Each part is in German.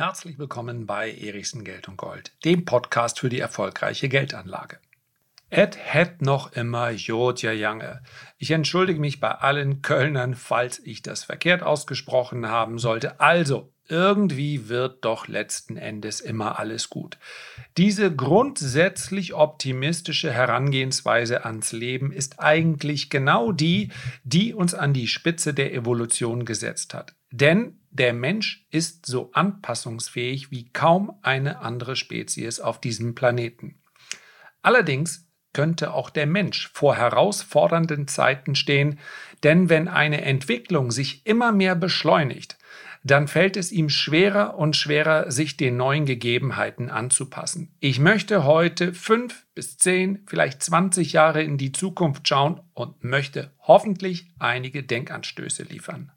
Herzlich willkommen bei Erichsen Geld und Gold, dem Podcast für die erfolgreiche Geldanlage. Et het noch immer Jodja Jange. Ich entschuldige mich bei allen Kölnern, falls ich das verkehrt ausgesprochen haben sollte. Also, irgendwie wird doch letzten Endes immer alles gut. Diese grundsätzlich optimistische Herangehensweise ans Leben ist eigentlich genau die, die uns an die Spitze der Evolution gesetzt hat. Denn der Mensch ist so anpassungsfähig wie kaum eine andere Spezies auf diesem Planeten. Allerdings könnte auch der Mensch vor herausfordernden Zeiten stehen, denn wenn eine Entwicklung sich immer mehr beschleunigt, dann fällt es ihm schwerer und schwerer, sich den neuen Gegebenheiten anzupassen. Ich möchte heute fünf bis zehn, vielleicht zwanzig Jahre in die Zukunft schauen und möchte hoffentlich einige Denkanstöße liefern.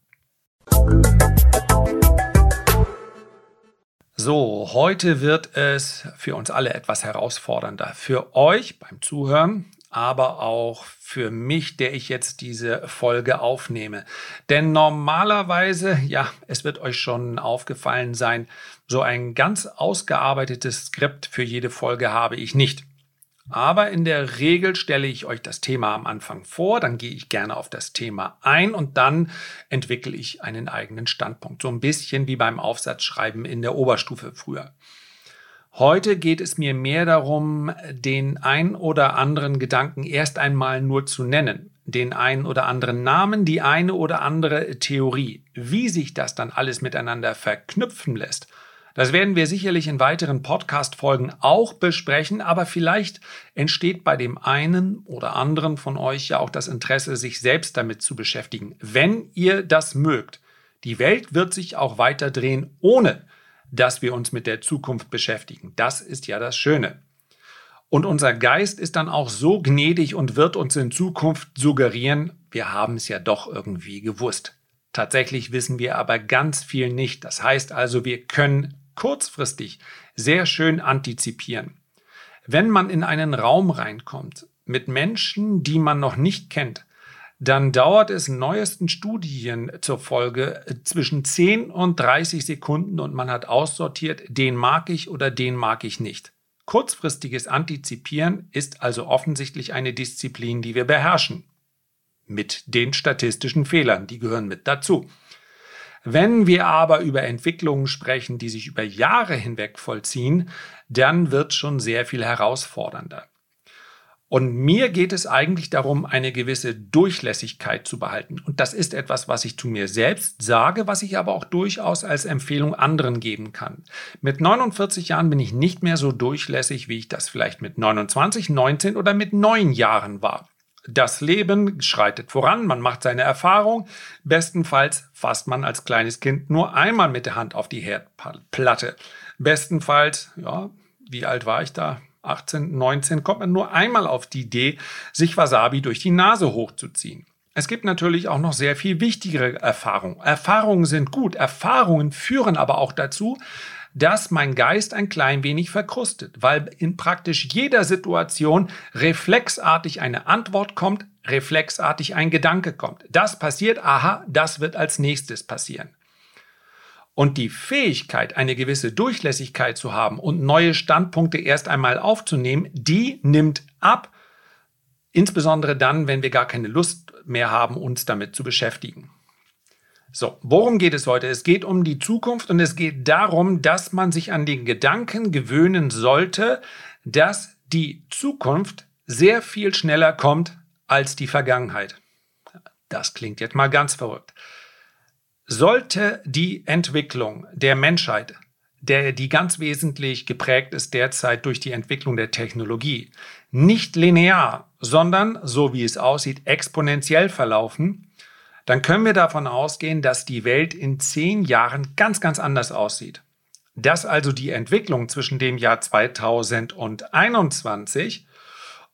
So, heute wird es für uns alle etwas herausfordernder. Für euch beim Zuhören, aber auch für mich, der ich jetzt diese Folge aufnehme. Denn normalerweise, ja, es wird euch schon aufgefallen sein, so ein ganz ausgearbeitetes Skript für jede Folge habe ich nicht. Aber in der Regel stelle ich euch das Thema am Anfang vor, dann gehe ich gerne auf das Thema ein und dann entwickle ich einen eigenen Standpunkt. So ein bisschen wie beim Aufsatzschreiben in der Oberstufe früher. Heute geht es mir mehr darum, den ein oder anderen Gedanken erst einmal nur zu nennen, den einen oder anderen Namen, die eine oder andere Theorie. Wie sich das dann alles miteinander verknüpfen lässt, das werden wir sicherlich in weiteren Podcast-Folgen auch besprechen, aber vielleicht entsteht bei dem einen oder anderen von euch ja auch das Interesse, sich selbst damit zu beschäftigen, wenn ihr das mögt. Die Welt wird sich auch weiter drehen, ohne dass wir uns mit der Zukunft beschäftigen. Das ist ja das Schöne. Und unser Geist ist dann auch so gnädig und wird uns in Zukunft suggerieren, wir haben es ja doch irgendwie gewusst. Tatsächlich wissen wir aber ganz viel nicht. Das heißt also, wir können kurzfristig sehr schön antizipieren. Wenn man in einen Raum reinkommt mit Menschen, die man noch nicht kennt, dann dauert es neuesten Studien zur Folge zwischen 10 und 30 Sekunden und man hat aussortiert, den mag ich oder den mag ich nicht. Kurzfristiges Antizipieren ist also offensichtlich eine Disziplin, die wir beherrschen. Mit den statistischen Fehlern, die gehören mit dazu. Wenn wir aber über Entwicklungen sprechen, die sich über Jahre hinweg vollziehen, dann wird schon sehr viel herausfordernder. Und mir geht es eigentlich darum, eine gewisse Durchlässigkeit zu behalten. Und das ist etwas, was ich zu mir selbst sage, was ich aber auch durchaus als Empfehlung anderen geben kann. Mit 49 Jahren bin ich nicht mehr so durchlässig, wie ich das vielleicht mit 29, 19 oder mit 9 Jahren war. Das Leben schreitet voran, man macht seine Erfahrung. Bestenfalls fasst man als kleines Kind nur einmal mit der Hand auf die Herdplatte. Bestenfalls, ja, wie alt war ich da? 18, 19, kommt man nur einmal auf die Idee, sich Wasabi durch die Nase hochzuziehen. Es gibt natürlich auch noch sehr viel wichtigere Erfahrungen. Erfahrungen sind gut, Erfahrungen führen aber auch dazu, dass mein Geist ein klein wenig verkrustet, weil in praktisch jeder Situation reflexartig eine Antwort kommt, reflexartig ein Gedanke kommt. Das passiert, aha, das wird als nächstes passieren. Und die Fähigkeit, eine gewisse Durchlässigkeit zu haben und neue Standpunkte erst einmal aufzunehmen, die nimmt ab, insbesondere dann, wenn wir gar keine Lust mehr haben, uns damit zu beschäftigen. So, worum geht es heute? Es geht um die Zukunft und es geht darum, dass man sich an den Gedanken gewöhnen sollte, dass die Zukunft sehr viel schneller kommt als die Vergangenheit. Das klingt jetzt mal ganz verrückt. Sollte die Entwicklung der Menschheit, der die ganz wesentlich geprägt ist derzeit durch die Entwicklung der Technologie, nicht linear, sondern, so wie es aussieht, exponentiell verlaufen, dann können wir davon ausgehen, dass die Welt in zehn Jahren ganz, ganz anders aussieht. Dass also die Entwicklung zwischen dem Jahr 2021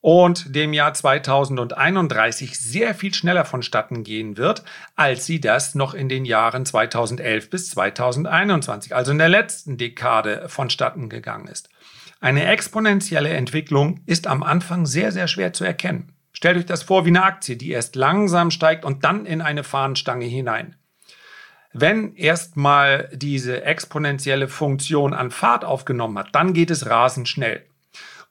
und dem Jahr 2031 sehr viel schneller vonstatten gehen wird, als sie das noch in den Jahren 2011 bis 2021, also in der letzten Dekade vonstatten gegangen ist. Eine exponentielle Entwicklung ist am Anfang sehr, sehr schwer zu erkennen. Stellt euch das vor wie eine Aktie, die erst langsam steigt und dann in eine Fahnenstange hinein. Wenn erstmal diese exponentielle Funktion an Fahrt aufgenommen hat, dann geht es rasend schnell.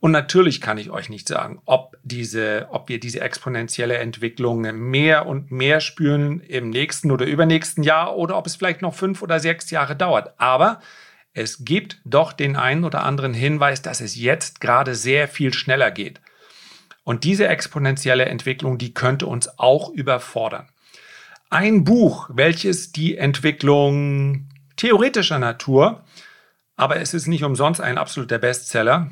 Und natürlich kann ich euch nicht sagen, ob diese, ob wir diese exponentielle Entwicklung mehr und mehr spüren im nächsten oder übernächsten Jahr oder ob es vielleicht noch fünf oder sechs Jahre dauert. Aber es gibt doch den einen oder anderen Hinweis, dass es jetzt gerade sehr viel schneller geht. Und diese exponentielle Entwicklung, die könnte uns auch überfordern. Ein Buch, welches die Entwicklung theoretischer Natur, aber es ist nicht umsonst ein absoluter Bestseller,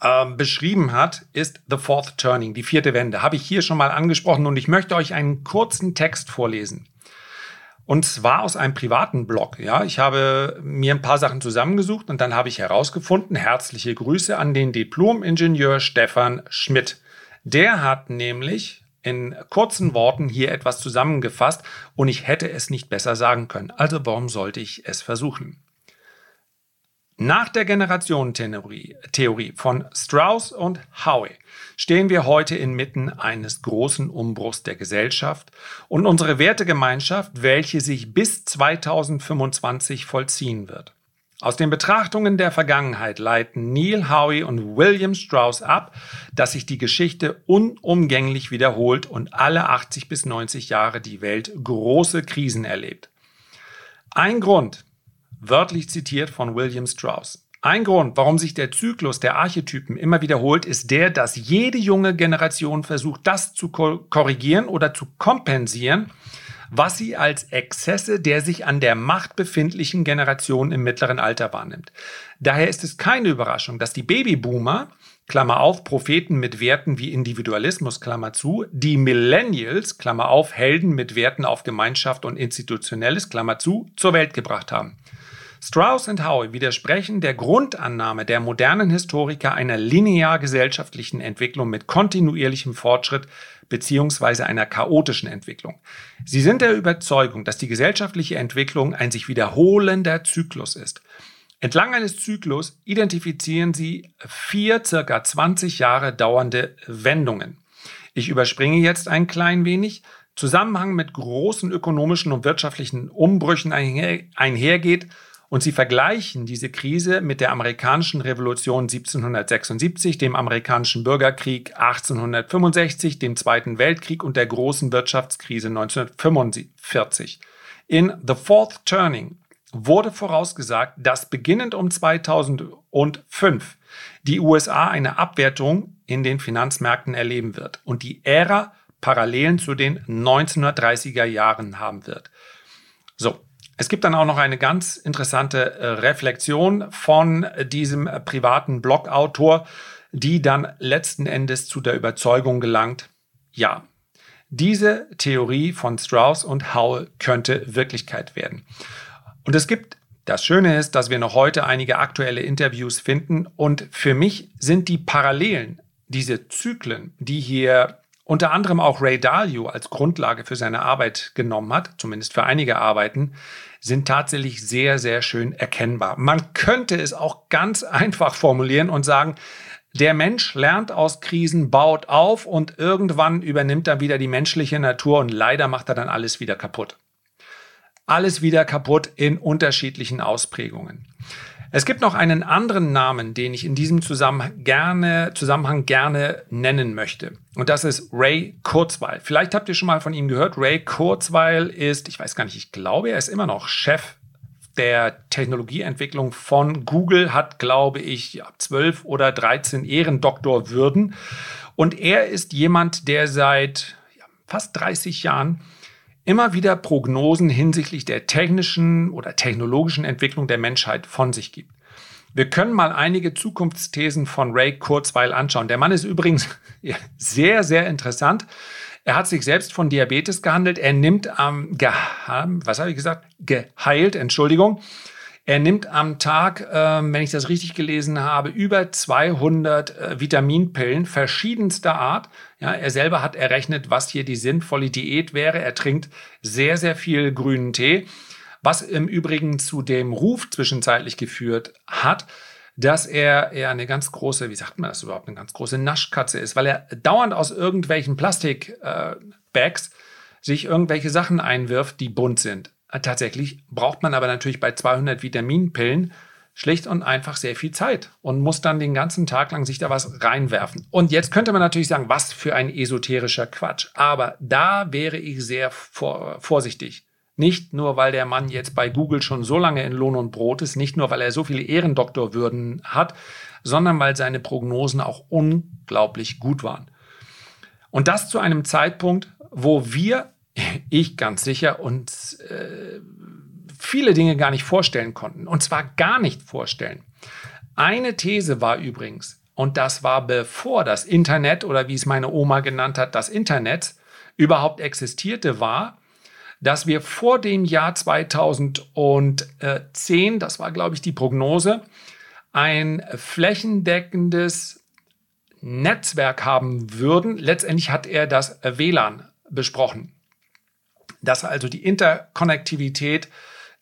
ähm, beschrieben hat, ist The Fourth Turning, die vierte Wende. Habe ich hier schon mal angesprochen und ich möchte euch einen kurzen Text vorlesen. Und zwar aus einem privaten Blog. Ja, ich habe mir ein paar Sachen zusammengesucht und dann habe ich herausgefunden, herzliche Grüße an den Diplom-Ingenieur Stefan Schmidt. Der hat nämlich in kurzen Worten hier etwas zusammengefasst und ich hätte es nicht besser sagen können. Also warum sollte ich es versuchen? Nach der Generationentheorie von Strauss und Howe stehen wir heute inmitten eines großen Umbruchs der Gesellschaft und unsere Wertegemeinschaft, welche sich bis 2025 vollziehen wird. Aus den Betrachtungen der Vergangenheit leiten Neil Howe und William Strauss ab, dass sich die Geschichte unumgänglich wiederholt und alle 80 bis 90 Jahre die Welt große Krisen erlebt. Ein Grund, wörtlich zitiert von William Strauss. Ein Grund, warum sich der Zyklus der Archetypen immer wiederholt, ist der, dass jede junge Generation versucht, das zu korrigieren oder zu kompensieren, was sie als Exzesse der sich an der Macht befindlichen Generation im mittleren Alter wahrnimmt. Daher ist es keine Überraschung, dass die Babyboomer, Klammer auf, Propheten mit Werten wie Individualismus, Klammer zu, die Millennials, Klammer auf, Helden mit Werten auf Gemeinschaft und Institutionelles, Klammer zu, zur Welt gebracht haben. Strauss und Howe widersprechen der Grundannahme der modernen Historiker einer linear gesellschaftlichen Entwicklung mit kontinuierlichem Fortschritt bzw. einer chaotischen Entwicklung. Sie sind der Überzeugung, dass die gesellschaftliche Entwicklung ein sich wiederholender Zyklus ist. Entlang eines Zyklus identifizieren sie vier circa 20 Jahre dauernde Wendungen. Ich überspringe jetzt ein klein wenig. Zusammenhang mit großen ökonomischen und wirtschaftlichen Umbrüchen einher, einhergeht und sie vergleichen diese Krise mit der amerikanischen Revolution 1776, dem amerikanischen Bürgerkrieg 1865, dem Zweiten Weltkrieg und der großen Wirtschaftskrise 1945. In The Fourth Turning wurde vorausgesagt, dass beginnend um 2005 die USA eine Abwertung in den Finanzmärkten erleben wird und die Ära Parallelen zu den 1930er Jahren haben wird. So, es gibt dann auch noch eine ganz interessante äh, Reflexion von diesem privaten Blogautor, die dann letzten Endes zu der Überzeugung gelangt, ja, diese Theorie von Strauss und Howell könnte Wirklichkeit werden. Und es gibt, das Schöne ist, dass wir noch heute einige aktuelle Interviews finden und für mich sind die Parallelen, diese Zyklen, die hier unter anderem auch Ray Dalio als Grundlage für seine Arbeit genommen hat, zumindest für einige Arbeiten, sind tatsächlich sehr, sehr schön erkennbar. Man könnte es auch ganz einfach formulieren und sagen, der Mensch lernt aus Krisen, baut auf und irgendwann übernimmt er wieder die menschliche Natur und leider macht er dann alles wieder kaputt. Alles wieder kaputt in unterschiedlichen Ausprägungen. Es gibt noch einen anderen Namen, den ich in diesem Zusammenhang gerne, Zusammenhang gerne nennen möchte. Und das ist Ray Kurzweil. Vielleicht habt ihr schon mal von ihm gehört. Ray Kurzweil ist, ich weiß gar nicht, ich glaube, er ist immer noch Chef der Technologieentwicklung von Google, hat, glaube ich, zwölf oder 13 Ehrendoktorwürden. Und er ist jemand, der seit fast 30 Jahren immer wieder Prognosen hinsichtlich der technischen oder technologischen Entwicklung der Menschheit von sich gibt. Wir können mal einige Zukunftsthesen von Ray Kurzweil anschauen. Der Mann ist übrigens sehr, sehr interessant. Er hat sich selbst von Diabetes gehandelt. Er nimmt am, ähm, was habe ich gesagt? Geheilt, Entschuldigung. Er nimmt am Tag, äh, wenn ich das richtig gelesen habe, über 200 äh, Vitaminpillen verschiedenster Art. Ja, er selber hat errechnet, was hier die sinnvolle Diät wäre. Er trinkt sehr, sehr viel grünen Tee, was im Übrigen zu dem Ruf zwischenzeitlich geführt hat, dass er eher eine ganz große, wie sagt man das überhaupt, eine ganz große Naschkatze ist, weil er dauernd aus irgendwelchen Plastikbags äh, sich irgendwelche Sachen einwirft, die bunt sind. Tatsächlich braucht man aber natürlich bei 200 Vitaminpillen schlicht und einfach sehr viel Zeit und muss dann den ganzen Tag lang sich da was reinwerfen. Und jetzt könnte man natürlich sagen, was für ein esoterischer Quatsch. Aber da wäre ich sehr vor, vorsichtig. Nicht nur, weil der Mann jetzt bei Google schon so lange in Lohn und Brot ist, nicht nur, weil er so viele Ehrendoktorwürden hat, sondern weil seine Prognosen auch unglaublich gut waren. Und das zu einem Zeitpunkt, wo wir, ich ganz sicher, uns äh, viele Dinge gar nicht vorstellen konnten. Und zwar gar nicht vorstellen. Eine These war übrigens, und das war bevor das Internet oder wie es meine Oma genannt hat, das Internet überhaupt existierte, war, dass wir vor dem Jahr 2010, das war glaube ich die Prognose, ein flächendeckendes Netzwerk haben würden. Letztendlich hat er das WLAN besprochen, dass also die Interkonnektivität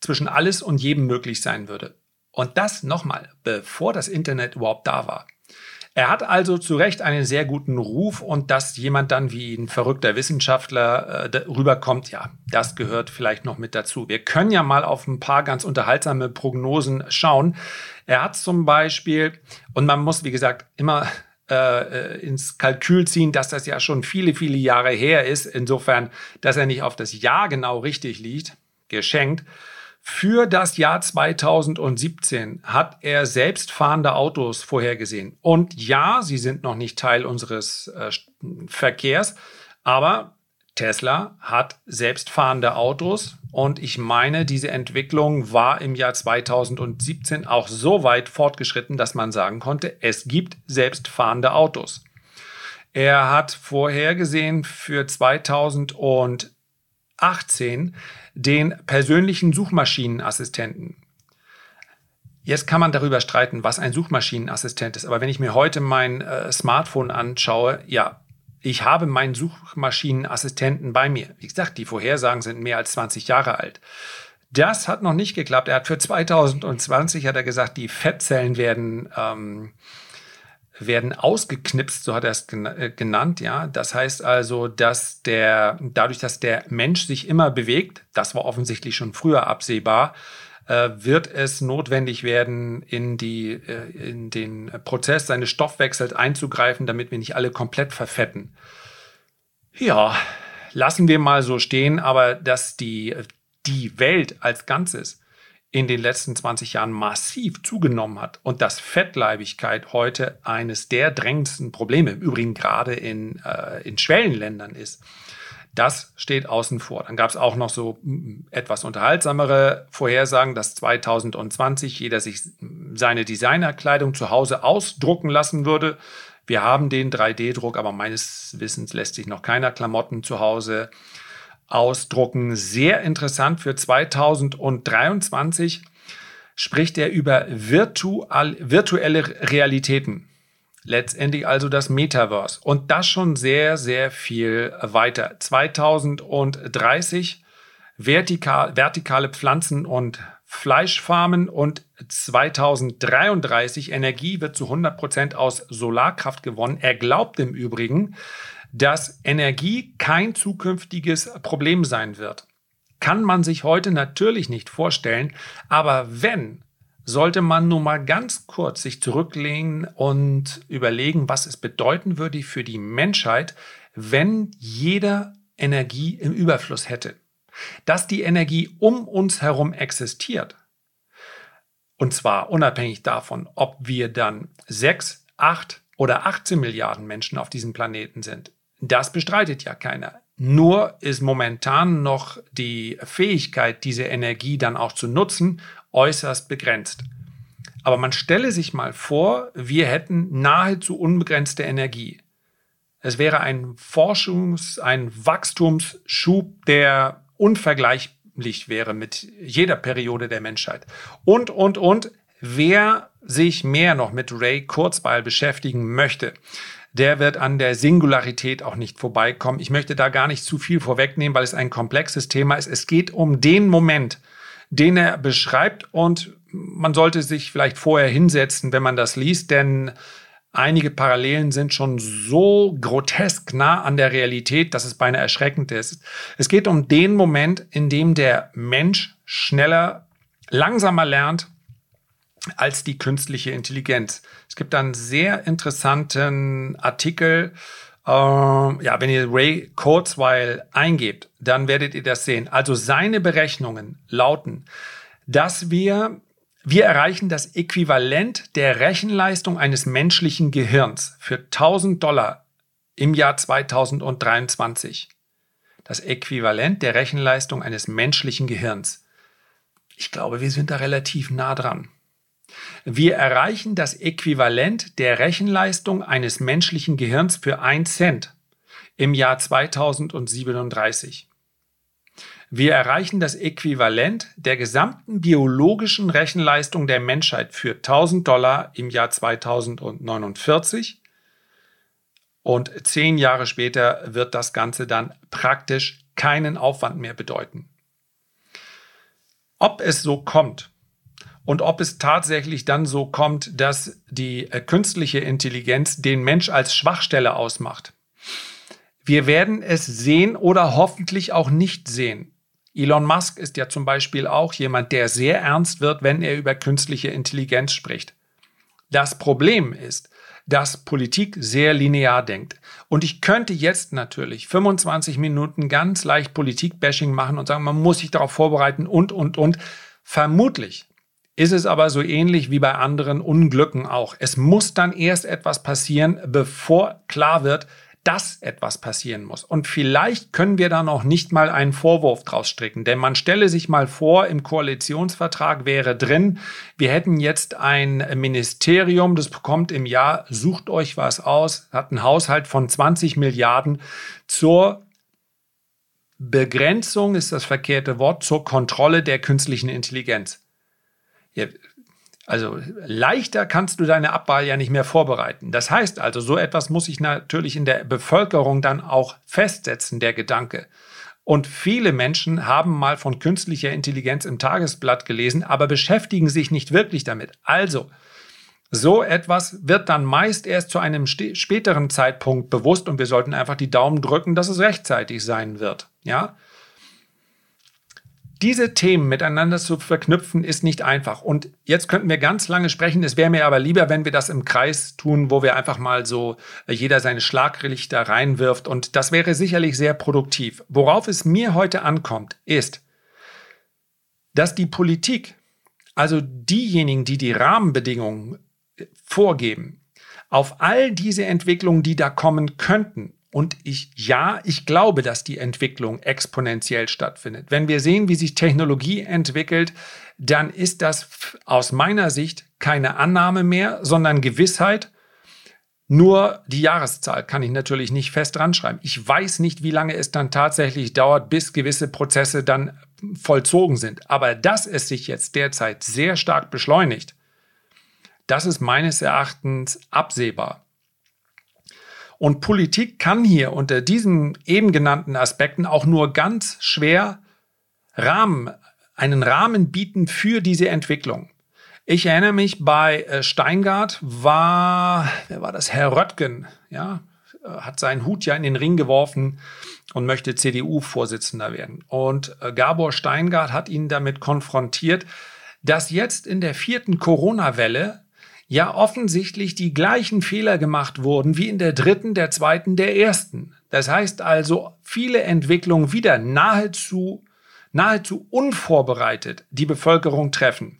zwischen alles und jedem möglich sein würde. Und das nochmal, bevor das Internet überhaupt da war. Er hat also zu Recht einen sehr guten Ruf und dass jemand dann wie ein verrückter Wissenschaftler äh, rüberkommt, ja, das gehört vielleicht noch mit dazu. Wir können ja mal auf ein paar ganz unterhaltsame Prognosen schauen. Er hat zum Beispiel, und man muss, wie gesagt, immer äh, ins Kalkül ziehen, dass das ja schon viele, viele Jahre her ist. Insofern, dass er nicht auf das Jahr genau richtig liegt, geschenkt. Für das Jahr 2017 hat er selbstfahrende Autos vorhergesehen. Und ja, sie sind noch nicht Teil unseres äh, Verkehrs, aber Tesla hat selbstfahrende Autos und ich meine, diese Entwicklung war im Jahr 2017 auch so weit fortgeschritten, dass man sagen konnte, es gibt selbstfahrende Autos. Er hat vorhergesehen für 2018 den persönlichen Suchmaschinenassistenten. Jetzt kann man darüber streiten, was ein Suchmaschinenassistent ist. Aber wenn ich mir heute mein äh, Smartphone anschaue, ja, ich habe meinen Suchmaschinenassistenten bei mir. Wie gesagt, die Vorhersagen sind mehr als 20 Jahre alt. Das hat noch nicht geklappt. Er hat für 2020 hat er gesagt, die Fettzellen werden ähm, werden ausgeknipst, so hat er es äh, genannt, ja. Das heißt also, dass der, dadurch, dass der Mensch sich immer bewegt, das war offensichtlich schon früher absehbar, äh, wird es notwendig werden, in, die, äh, in den Prozess seines Stoffwechsels einzugreifen, damit wir nicht alle komplett verfetten. Ja, lassen wir mal so stehen, aber dass die, die Welt als Ganzes in den letzten 20 Jahren massiv zugenommen hat und dass Fettleibigkeit heute eines der drängendsten Probleme, im Übrigen gerade in, äh, in Schwellenländern ist, das steht außen vor. Dann gab es auch noch so mm, etwas unterhaltsamere Vorhersagen, dass 2020 jeder sich seine Designerkleidung zu Hause ausdrucken lassen würde. Wir haben den 3D-Druck, aber meines Wissens lässt sich noch keiner Klamotten zu Hause ausdrucken. Sehr interessant für 2023 spricht er über virtuelle Realitäten. Letztendlich also das Metaverse. Und das schon sehr, sehr viel weiter. 2030 vertikal, vertikale Pflanzen- und Fleischfarmen und 2033 Energie wird zu 100 Prozent aus Solarkraft gewonnen. Er glaubt im Übrigen, dass Energie kein zukünftiges Problem sein wird. Kann man sich heute natürlich nicht vorstellen, aber wenn, sollte man nun mal ganz kurz sich zurücklehnen und überlegen, was es bedeuten würde für die Menschheit, wenn jeder Energie im Überfluss hätte. Dass die Energie um uns herum existiert. Und zwar unabhängig davon, ob wir dann 6, 8 oder 18 Milliarden Menschen auf diesem Planeten sind. Das bestreitet ja keiner. Nur ist momentan noch die Fähigkeit, diese Energie dann auch zu nutzen, äußerst begrenzt. Aber man stelle sich mal vor, wir hätten nahezu unbegrenzte Energie. Es wäre ein Forschungs-, ein Wachstumsschub, der unvergleichlich wäre mit jeder Periode der Menschheit. Und, und, und, wer sich mehr noch mit Ray Kurzweil beschäftigen möchte, der wird an der Singularität auch nicht vorbeikommen. Ich möchte da gar nicht zu viel vorwegnehmen, weil es ein komplexes Thema ist. Es geht um den Moment, den er beschreibt und man sollte sich vielleicht vorher hinsetzen, wenn man das liest, denn Einige Parallelen sind schon so grotesk nah an der Realität, dass es beinahe erschreckend ist. Es geht um den Moment, in dem der Mensch schneller, langsamer lernt als die künstliche Intelligenz. Es gibt einen sehr interessanten Artikel, äh, ja, wenn ihr Ray Kurzweil eingebt, dann werdet ihr das sehen. Also seine Berechnungen lauten, dass wir wir erreichen das Äquivalent der Rechenleistung eines menschlichen Gehirns für 1000 Dollar im Jahr 2023. Das Äquivalent der Rechenleistung eines menschlichen Gehirns. Ich glaube, wir sind da relativ nah dran. Wir erreichen das Äquivalent der Rechenleistung eines menschlichen Gehirns für 1 Cent im Jahr 2037. Wir erreichen das Äquivalent der gesamten biologischen Rechenleistung der Menschheit für 1000 Dollar im Jahr 2049. Und zehn Jahre später wird das Ganze dann praktisch keinen Aufwand mehr bedeuten. Ob es so kommt und ob es tatsächlich dann so kommt, dass die äh, künstliche Intelligenz den Mensch als Schwachstelle ausmacht. Wir werden es sehen oder hoffentlich auch nicht sehen. Elon Musk ist ja zum Beispiel auch jemand, der sehr ernst wird, wenn er über künstliche Intelligenz spricht. Das Problem ist, dass Politik sehr linear denkt. Und ich könnte jetzt natürlich 25 Minuten ganz leicht Politik-Bashing machen und sagen, man muss sich darauf vorbereiten und, und, und. Vermutlich ist es aber so ähnlich wie bei anderen Unglücken auch. Es muss dann erst etwas passieren, bevor klar wird, dass etwas passieren muss. Und vielleicht können wir da noch nicht mal einen Vorwurf draus stricken, denn man stelle sich mal vor, im Koalitionsvertrag wäre drin, wir hätten jetzt ein Ministerium, das bekommt im Jahr, sucht euch was aus, hat einen Haushalt von 20 Milliarden zur Begrenzung ist das verkehrte Wort zur Kontrolle der künstlichen Intelligenz. Also leichter kannst du deine Abwahl ja nicht mehr vorbereiten. Das heißt also, so etwas muss sich natürlich in der Bevölkerung dann auch festsetzen, der Gedanke. Und viele Menschen haben mal von künstlicher Intelligenz im Tagesblatt gelesen, aber beschäftigen sich nicht wirklich damit. Also, so etwas wird dann meist erst zu einem späteren Zeitpunkt bewusst und wir sollten einfach die Daumen drücken, dass es rechtzeitig sein wird. Ja? Diese Themen miteinander zu verknüpfen, ist nicht einfach. Und jetzt könnten wir ganz lange sprechen. Es wäre mir aber lieber, wenn wir das im Kreis tun, wo wir einfach mal so äh, jeder seine Schlaglichter reinwirft. Und das wäre sicherlich sehr produktiv. Worauf es mir heute ankommt, ist, dass die Politik, also diejenigen, die die Rahmenbedingungen äh, vorgeben, auf all diese Entwicklungen, die da kommen könnten, und ich, ja, ich glaube, dass die Entwicklung exponentiell stattfindet. Wenn wir sehen, wie sich Technologie entwickelt, dann ist das aus meiner Sicht keine Annahme mehr, sondern Gewissheit. Nur die Jahreszahl kann ich natürlich nicht fest ranschreiben. Ich weiß nicht, wie lange es dann tatsächlich dauert, bis gewisse Prozesse dann vollzogen sind. Aber dass es sich jetzt derzeit sehr stark beschleunigt, das ist meines Erachtens absehbar. Und Politik kann hier unter diesen eben genannten Aspekten auch nur ganz schwer Rahmen, einen Rahmen bieten für diese Entwicklung. Ich erinnere mich, bei äh, Steingart war, wer war das? Herr Röttgen, ja, äh, hat seinen Hut ja in den Ring geworfen und möchte CDU-Vorsitzender werden. Und äh, Gabor Steingart hat ihn damit konfrontiert, dass jetzt in der vierten Corona-Welle ja offensichtlich die gleichen Fehler gemacht wurden wie in der dritten, der zweiten, der ersten. Das heißt also, viele Entwicklungen wieder nahezu, nahezu unvorbereitet die Bevölkerung treffen.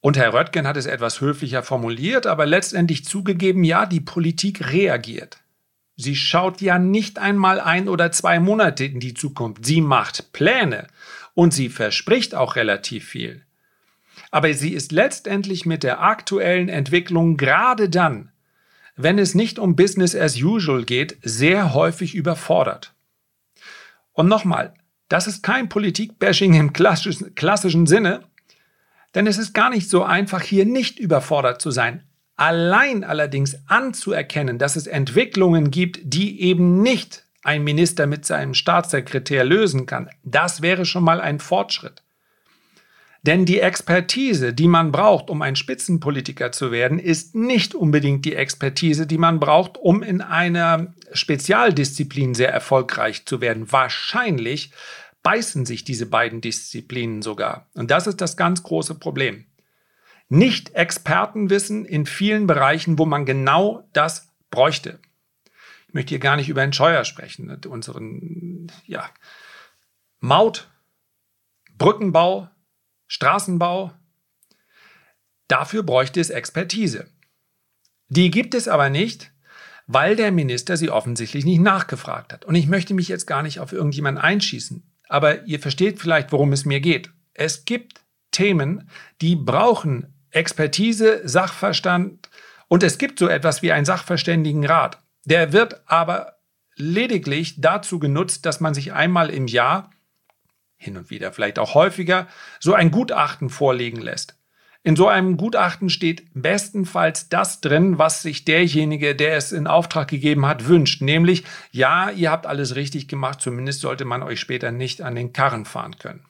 Und Herr Röttgen hat es etwas höflicher formuliert, aber letztendlich zugegeben, ja, die Politik reagiert. Sie schaut ja nicht einmal ein oder zwei Monate in die Zukunft. Sie macht Pläne und sie verspricht auch relativ viel aber sie ist letztendlich mit der aktuellen Entwicklung gerade dann, wenn es nicht um Business as usual geht, sehr häufig überfordert. Und nochmal, das ist kein Politik-Bashing im klassischen, Sinne, denn es ist gar nicht so einfach, hier nicht überfordert zu sein. Allein allerdings anzuerkennen, dass es Entwicklungen gibt, die eben nicht ein Minister mit seinem Staatssekretär lösen kann, das wäre schon mal ein Fortschritt. Denn die Expertise, die man braucht, um ein Spitzenpolitiker zu werden, ist nicht unbedingt die Expertise, die man braucht, um in einer Spezialdisziplin sehr erfolgreich zu werden. Wahrscheinlich beißen sich diese beiden Disziplinen sogar. Und das ist das ganz große Problem. Nicht Expertenwissen in vielen Bereichen, wo man genau das bräuchte. Ich möchte hier gar nicht über den Scheuer sprechen, unseren ja, Maut, Brückenbau, Straßenbau. Dafür bräuchte es Expertise. Die gibt es aber nicht, weil der Minister sie offensichtlich nicht nachgefragt hat. Und ich möchte mich jetzt gar nicht auf irgendjemanden einschießen, aber ihr versteht vielleicht, worum es mir geht. Es gibt Themen, die brauchen Expertise, Sachverstand und es gibt so etwas wie einen Sachverständigenrat. Der wird aber lediglich dazu genutzt, dass man sich einmal im Jahr hin und wieder, vielleicht auch häufiger, so ein Gutachten vorlegen lässt. In so einem Gutachten steht bestenfalls das drin, was sich derjenige, der es in Auftrag gegeben hat, wünscht. Nämlich, ja, ihr habt alles richtig gemacht, zumindest sollte man euch später nicht an den Karren fahren können.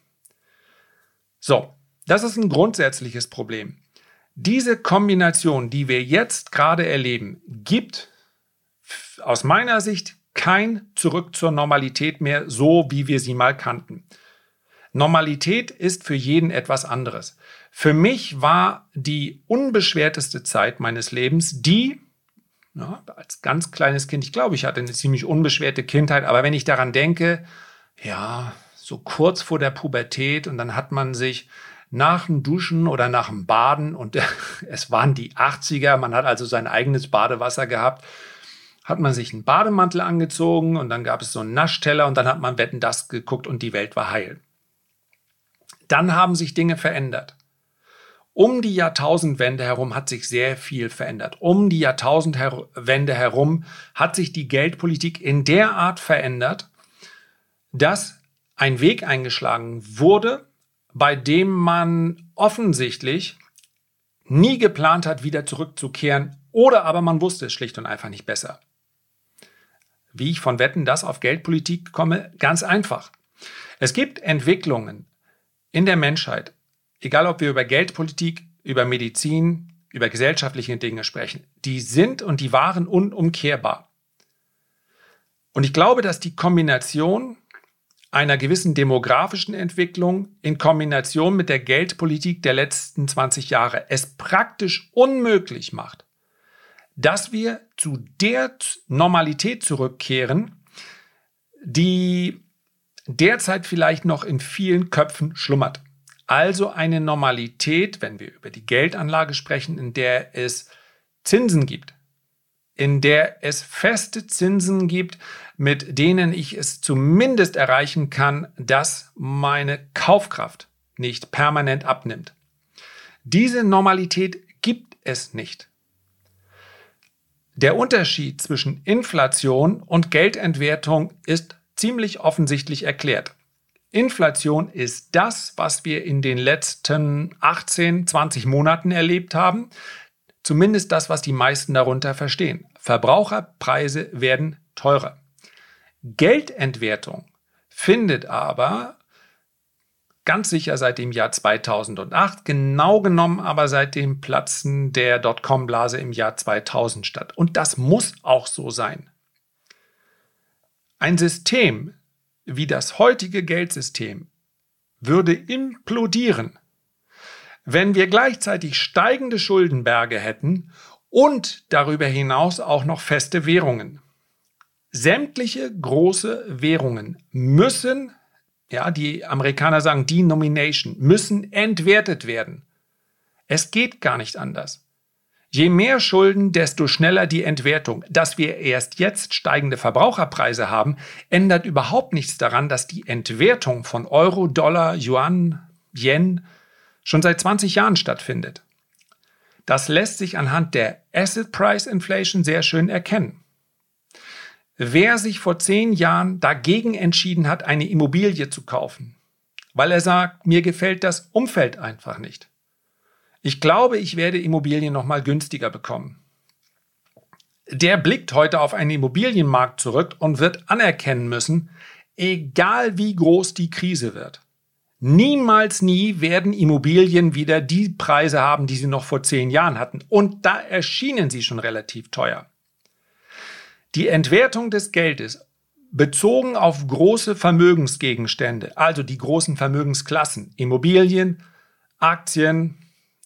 So, das ist ein grundsätzliches Problem. Diese Kombination, die wir jetzt gerade erleben, gibt aus meiner Sicht kein Zurück zur Normalität mehr, so wie wir sie mal kannten. Normalität ist für jeden etwas anderes. Für mich war die unbeschwerteste Zeit meines Lebens die, ja, als ganz kleines Kind, ich glaube, ich hatte eine ziemlich unbeschwerte Kindheit, aber wenn ich daran denke, ja, so kurz vor der Pubertät und dann hat man sich nach dem Duschen oder nach dem Baden und es waren die 80er, man hat also sein eigenes Badewasser gehabt, hat man sich einen Bademantel angezogen und dann gab es so einen Naschteller und dann hat man Wetten das geguckt und die Welt war heil. Dann haben sich Dinge verändert. Um die Jahrtausendwende herum hat sich sehr viel verändert. Um die Jahrtausendwende herum hat sich die Geldpolitik in der Art verändert, dass ein Weg eingeschlagen wurde, bei dem man offensichtlich nie geplant hat, wieder zurückzukehren, oder aber man wusste es schlicht und einfach nicht besser. Wie ich von Wetten das auf Geldpolitik komme, ganz einfach. Es gibt Entwicklungen, in der Menschheit, egal ob wir über Geldpolitik, über Medizin, über gesellschaftliche Dinge sprechen, die sind und die waren unumkehrbar. Und ich glaube, dass die Kombination einer gewissen demografischen Entwicklung in Kombination mit der Geldpolitik der letzten 20 Jahre es praktisch unmöglich macht, dass wir zu der Normalität zurückkehren, die derzeit vielleicht noch in vielen Köpfen schlummert. Also eine Normalität, wenn wir über die Geldanlage sprechen, in der es Zinsen gibt, in der es feste Zinsen gibt, mit denen ich es zumindest erreichen kann, dass meine Kaufkraft nicht permanent abnimmt. Diese Normalität gibt es nicht. Der Unterschied zwischen Inflation und Geldentwertung ist ziemlich offensichtlich erklärt. Inflation ist das, was wir in den letzten 18, 20 Monaten erlebt haben. Zumindest das, was die meisten darunter verstehen. Verbraucherpreise werden teurer. Geldentwertung findet aber ganz sicher seit dem Jahr 2008, genau genommen aber seit dem Platzen der Dotcom-Blase im Jahr 2000 statt. Und das muss auch so sein. Ein System wie das heutige Geldsystem würde implodieren, wenn wir gleichzeitig steigende Schuldenberge hätten und darüber hinaus auch noch feste Währungen. Sämtliche große Währungen müssen, ja, die Amerikaner sagen Denomination, müssen entwertet werden. Es geht gar nicht anders. Je mehr Schulden, desto schneller die Entwertung. Dass wir erst jetzt steigende Verbraucherpreise haben, ändert überhaupt nichts daran, dass die Entwertung von Euro, Dollar, Yuan, Yen schon seit 20 Jahren stattfindet. Das lässt sich anhand der Asset Price Inflation sehr schön erkennen. Wer sich vor zehn Jahren dagegen entschieden hat, eine Immobilie zu kaufen, weil er sagt, mir gefällt das Umfeld einfach nicht, ich glaube, ich werde Immobilien noch mal günstiger bekommen. Der blickt heute auf einen Immobilienmarkt zurück und wird anerkennen müssen, egal wie groß die Krise wird. Niemals nie werden Immobilien wieder die Preise haben, die sie noch vor zehn Jahren hatten. Und da erschienen sie schon relativ teuer. Die Entwertung des Geldes bezogen auf große Vermögensgegenstände, also die großen Vermögensklassen, Immobilien, Aktien,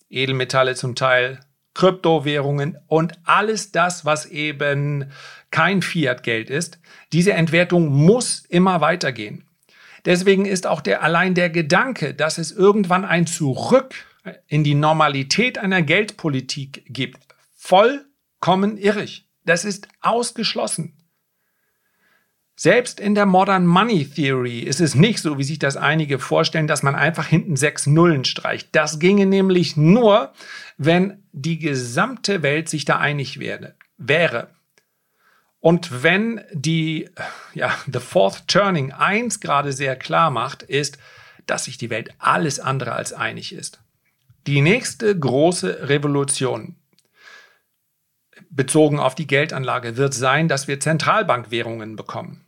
Edelmetalle zum Teil, Kryptowährungen und alles das, was eben kein Fiat-Geld ist, diese Entwertung muss immer weitergehen. Deswegen ist auch der allein der Gedanke, dass es irgendwann ein Zurück in die Normalität einer Geldpolitik gibt, vollkommen irrig. Das ist ausgeschlossen. Selbst in der Modern Money Theory ist es nicht so, wie sich das einige vorstellen, dass man einfach hinten sechs Nullen streicht. Das ginge nämlich nur, wenn die gesamte Welt sich da einig werde, wäre. Und wenn die, ja, The Fourth Turning eins gerade sehr klar macht, ist, dass sich die Welt alles andere als einig ist. Die nächste große Revolution bezogen auf die Geldanlage wird sein, dass wir Zentralbankwährungen bekommen.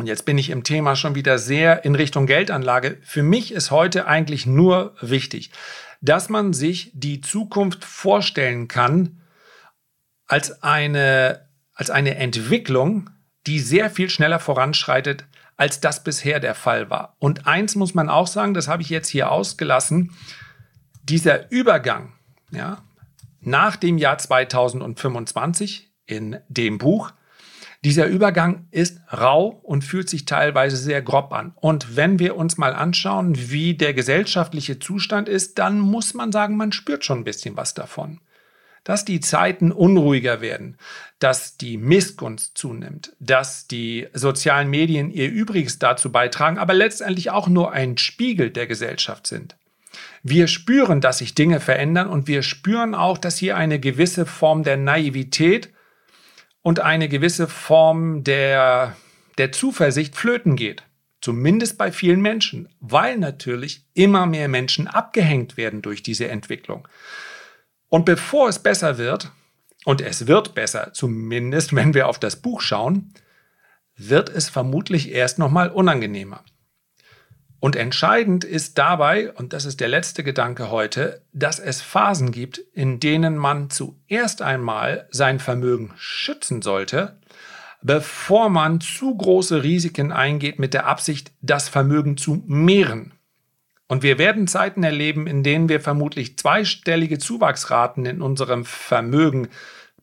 Und jetzt bin ich im Thema schon wieder sehr in Richtung Geldanlage. Für mich ist heute eigentlich nur wichtig, dass man sich die Zukunft vorstellen kann als eine, als eine Entwicklung, die sehr viel schneller voranschreitet, als das bisher der Fall war. Und eins muss man auch sagen, das habe ich jetzt hier ausgelassen, dieser Übergang ja, nach dem Jahr 2025 in dem Buch dieser Übergang ist rau und fühlt sich teilweise sehr grob an. Und wenn wir uns mal anschauen, wie der gesellschaftliche Zustand ist, dann muss man sagen, man spürt schon ein bisschen was davon. Dass die Zeiten unruhiger werden, dass die Missgunst zunimmt, dass die sozialen Medien ihr Übriges dazu beitragen, aber letztendlich auch nur ein Spiegel der Gesellschaft sind. Wir spüren, dass sich Dinge verändern und wir spüren auch, dass hier eine gewisse Form der Naivität und eine gewisse Form der, der Zuversicht flöten geht. Zumindest bei vielen Menschen, weil natürlich immer mehr Menschen abgehängt werden durch diese Entwicklung. Und bevor es besser wird, und es wird besser, zumindest wenn wir auf das Buch schauen, wird es vermutlich erst nochmal unangenehmer. Und entscheidend ist dabei, und das ist der letzte Gedanke heute, dass es Phasen gibt, in denen man zuerst einmal sein Vermögen schützen sollte, bevor man zu große Risiken eingeht mit der Absicht, das Vermögen zu mehren. Und wir werden Zeiten erleben, in denen wir vermutlich zweistellige Zuwachsraten in unserem Vermögen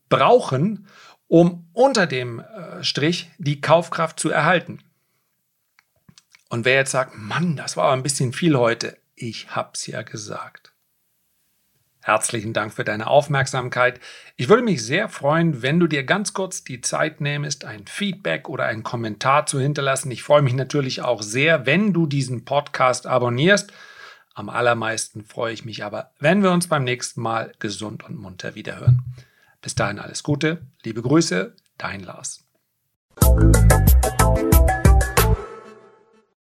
brauchen, um unter dem äh, Strich die Kaufkraft zu erhalten. Und wer jetzt sagt, Mann, das war aber ein bisschen viel heute, ich hab's ja gesagt. Herzlichen Dank für deine Aufmerksamkeit. Ich würde mich sehr freuen, wenn du dir ganz kurz die Zeit nähmest, ein Feedback oder einen Kommentar zu hinterlassen. Ich freue mich natürlich auch sehr, wenn du diesen Podcast abonnierst. Am allermeisten freue ich mich aber, wenn wir uns beim nächsten Mal gesund und munter wiederhören. Bis dahin alles Gute, liebe Grüße, dein Lars.